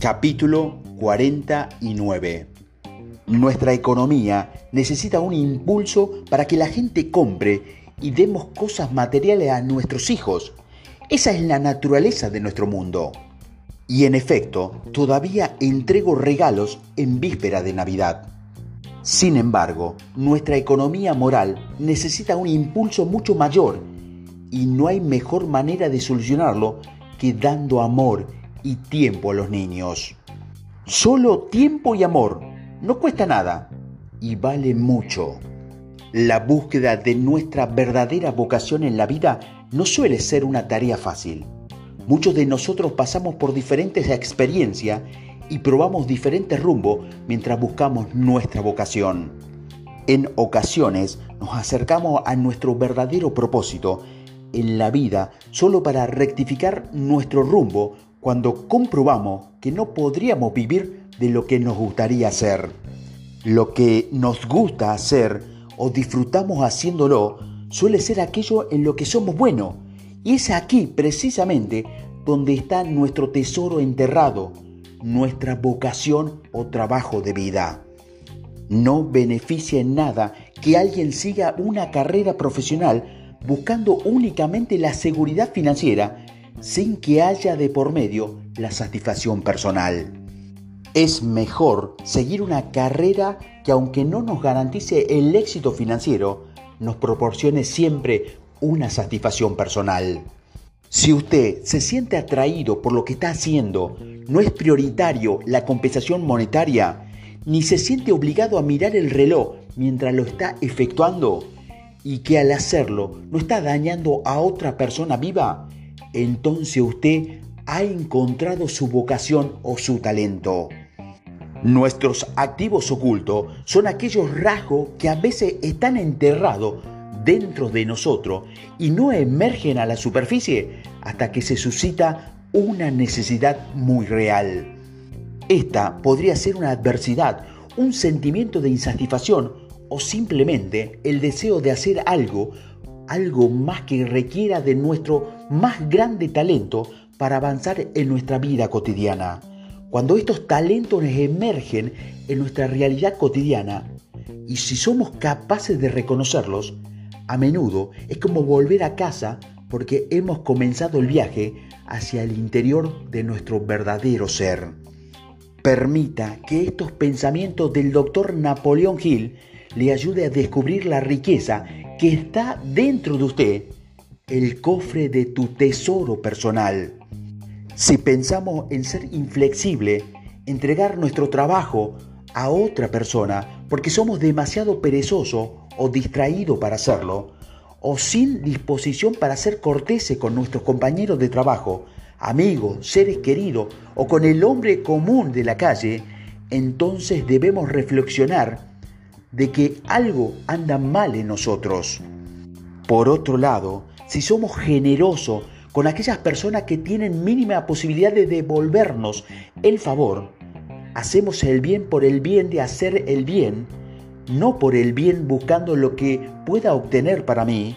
Capítulo 49 Nuestra economía necesita un impulso para que la gente compre y demos cosas materiales a nuestros hijos. Esa es la naturaleza de nuestro mundo. Y en efecto, todavía entrego regalos en víspera de Navidad. Sin embargo, nuestra economía moral necesita un impulso mucho mayor y no hay mejor manera de solucionarlo que dando amor y tiempo a los niños. Solo tiempo y amor no cuesta nada y vale mucho. La búsqueda de nuestra verdadera vocación en la vida no suele ser una tarea fácil. Muchos de nosotros pasamos por diferentes experiencias y probamos diferentes rumbos mientras buscamos nuestra vocación. En ocasiones nos acercamos a nuestro verdadero propósito en la vida solo para rectificar nuestro rumbo cuando comprobamos que no podríamos vivir de lo que nos gustaría hacer. Lo que nos gusta hacer o disfrutamos haciéndolo suele ser aquello en lo que somos buenos. Y es aquí precisamente donde está nuestro tesoro enterrado, nuestra vocación o trabajo de vida. No beneficia en nada que alguien siga una carrera profesional buscando únicamente la seguridad financiera sin que haya de por medio la satisfacción personal. Es mejor seguir una carrera que aunque no nos garantice el éxito financiero, nos proporcione siempre una satisfacción personal. Si usted se siente atraído por lo que está haciendo, no es prioritario la compensación monetaria, ni se siente obligado a mirar el reloj mientras lo está efectuando, y que al hacerlo no está dañando a otra persona viva, entonces usted ha encontrado su vocación o su talento. Nuestros activos ocultos son aquellos rasgos que a veces están enterrados dentro de nosotros y no emergen a la superficie hasta que se suscita una necesidad muy real. Esta podría ser una adversidad, un sentimiento de insatisfacción o simplemente el deseo de hacer algo algo más que requiera de nuestro más grande talento para avanzar en nuestra vida cotidiana. Cuando estos talentos emergen en nuestra realidad cotidiana, y si somos capaces de reconocerlos, a menudo es como volver a casa porque hemos comenzado el viaje hacia el interior de nuestro verdadero ser. Permita que estos pensamientos del doctor Napoleón Hill le ayude a descubrir la riqueza que está dentro de usted, el cofre de tu tesoro personal. Si pensamos en ser inflexible, entregar nuestro trabajo a otra persona porque somos demasiado perezosos o distraídos para hacerlo, o sin disposición para ser corteses con nuestros compañeros de trabajo, amigos, seres queridos o con el hombre común de la calle, entonces debemos reflexionar de que algo anda mal en nosotros. Por otro lado, si somos generosos con aquellas personas que tienen mínima posibilidad de devolvernos el favor, hacemos el bien por el bien de hacer el bien, no por el bien buscando lo que pueda obtener para mí,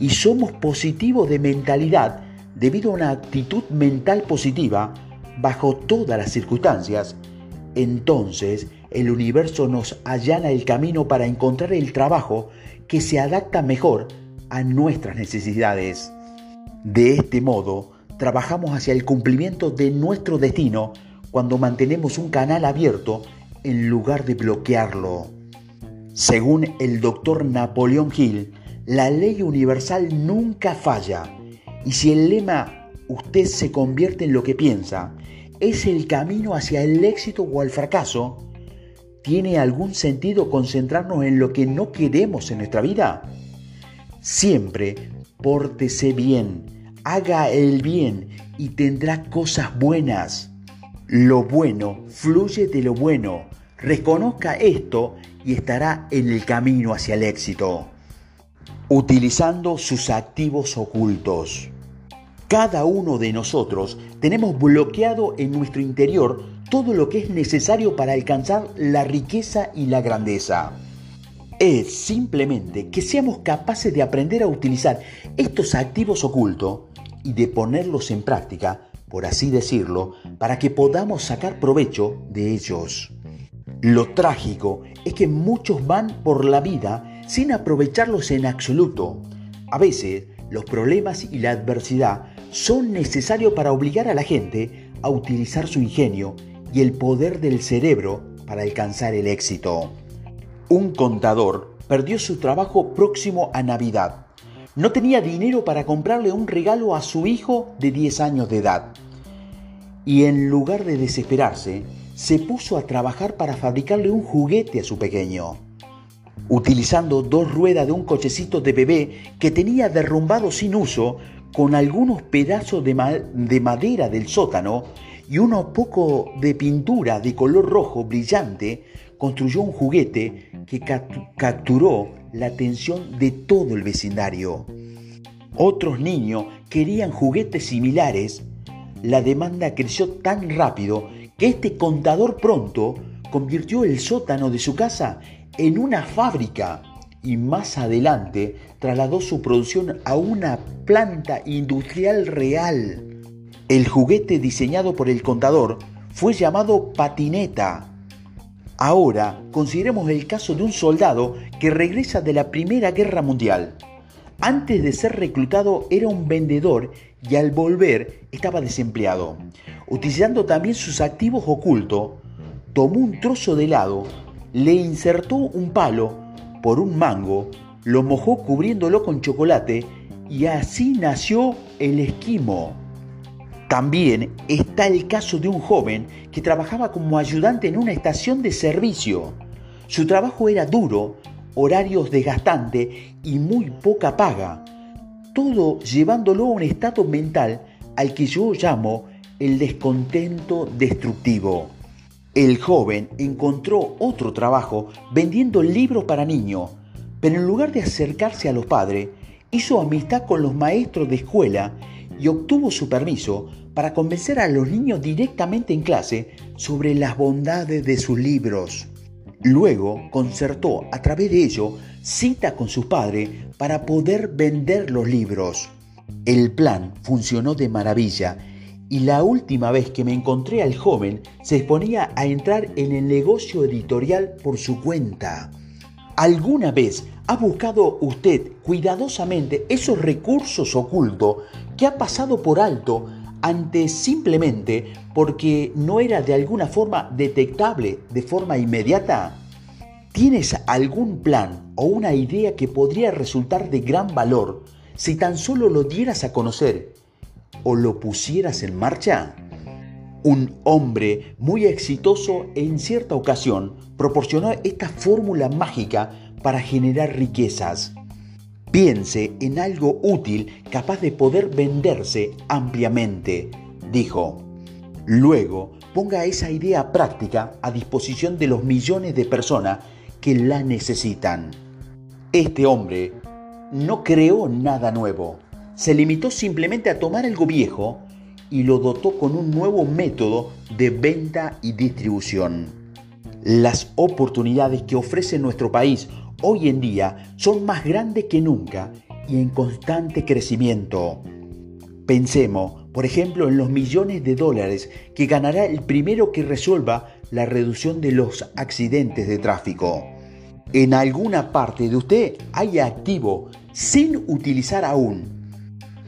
y somos positivos de mentalidad debido a una actitud mental positiva bajo todas las circunstancias, entonces el universo nos allana el camino para encontrar el trabajo que se adapta mejor a nuestras necesidades. De este modo, trabajamos hacia el cumplimiento de nuestro destino cuando mantenemos un canal abierto en lugar de bloquearlo. Según el doctor Napoleón Hill, la ley universal nunca falla. Y si el lema usted se convierte en lo que piensa es el camino hacia el éxito o el fracaso, ¿tiene algún sentido concentrarnos en lo que no queremos en nuestra vida? Siempre pórtese bien, haga el bien y tendrá cosas buenas. Lo bueno fluye de lo bueno. Reconozca esto y estará en el camino hacia el éxito. Utilizando sus activos ocultos. Cada uno de nosotros tenemos bloqueado en nuestro interior todo lo que es necesario para alcanzar la riqueza y la grandeza. Es simplemente que seamos capaces de aprender a utilizar estos activos ocultos y de ponerlos en práctica por así decirlo, para que podamos sacar provecho de ellos. Lo trágico es que muchos van por la vida sin aprovecharlos en absoluto. A veces, los problemas y la adversidad son necesarios para obligar a la gente a utilizar su ingenio y el poder del cerebro para alcanzar el éxito. Un contador perdió su trabajo próximo a Navidad. No tenía dinero para comprarle un regalo a su hijo de 10 años de edad. Y en lugar de desesperarse, se puso a trabajar para fabricarle un juguete a su pequeño. Utilizando dos ruedas de un cochecito de bebé que tenía derrumbado sin uso, con algunos pedazos de, de madera del sótano y uno poco de pintura de color rojo brillante, construyó un juguete que capturó la atención de todo el vecindario. Otros niños querían juguetes similares. La demanda creció tan rápido que este contador pronto convirtió el sótano de su casa en una fábrica y más adelante trasladó su producción a una planta industrial real. El juguete diseñado por el contador fue llamado patineta. Ahora consideremos el caso de un soldado que regresa de la Primera Guerra Mundial. Antes de ser reclutado era un vendedor y al volver estaba desempleado. Utilizando también sus activos ocultos, tomó un trozo de helado, le insertó un palo por un mango, lo mojó cubriéndolo con chocolate y así nació el esquimo. También está el caso de un joven que trabajaba como ayudante en una estación de servicio. Su trabajo era duro, horarios desgastantes y muy poca paga, todo llevándolo a un estado mental al que yo llamo el descontento destructivo. El joven encontró otro trabajo vendiendo libros para niños, pero en lugar de acercarse a los padres, hizo amistad con los maestros de escuela y obtuvo su permiso para convencer a los niños directamente en clase sobre las bondades de sus libros. Luego concertó a través de ello cita con sus padres para poder vender los libros. El plan funcionó de maravilla y la última vez que me encontré al joven se exponía a entrar en el negocio editorial por su cuenta. ¿Alguna vez ha buscado usted cuidadosamente esos recursos ocultos que ha pasado por alto antes simplemente porque no era de alguna forma detectable de forma inmediata? ¿Tienes algún plan o una idea que podría resultar de gran valor si tan solo lo dieras a conocer o lo pusieras en marcha? Un hombre muy exitoso en cierta ocasión proporcionó esta fórmula mágica para generar riquezas. Piense en algo útil capaz de poder venderse ampliamente, dijo. Luego, ponga esa idea práctica a disposición de los millones de personas que la necesitan. Este hombre no creó nada nuevo, se limitó simplemente a tomar algo viejo y lo dotó con un nuevo método de venta y distribución. Las oportunidades que ofrece nuestro país hoy en día son más grandes que nunca y en constante crecimiento. Pensemos, por ejemplo, en los millones de dólares que ganará el primero que resuelva la reducción de los accidentes de tráfico. En alguna parte de usted hay activo sin utilizar aún.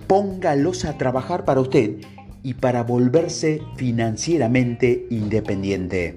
Póngalos a trabajar para usted y para volverse financieramente independiente.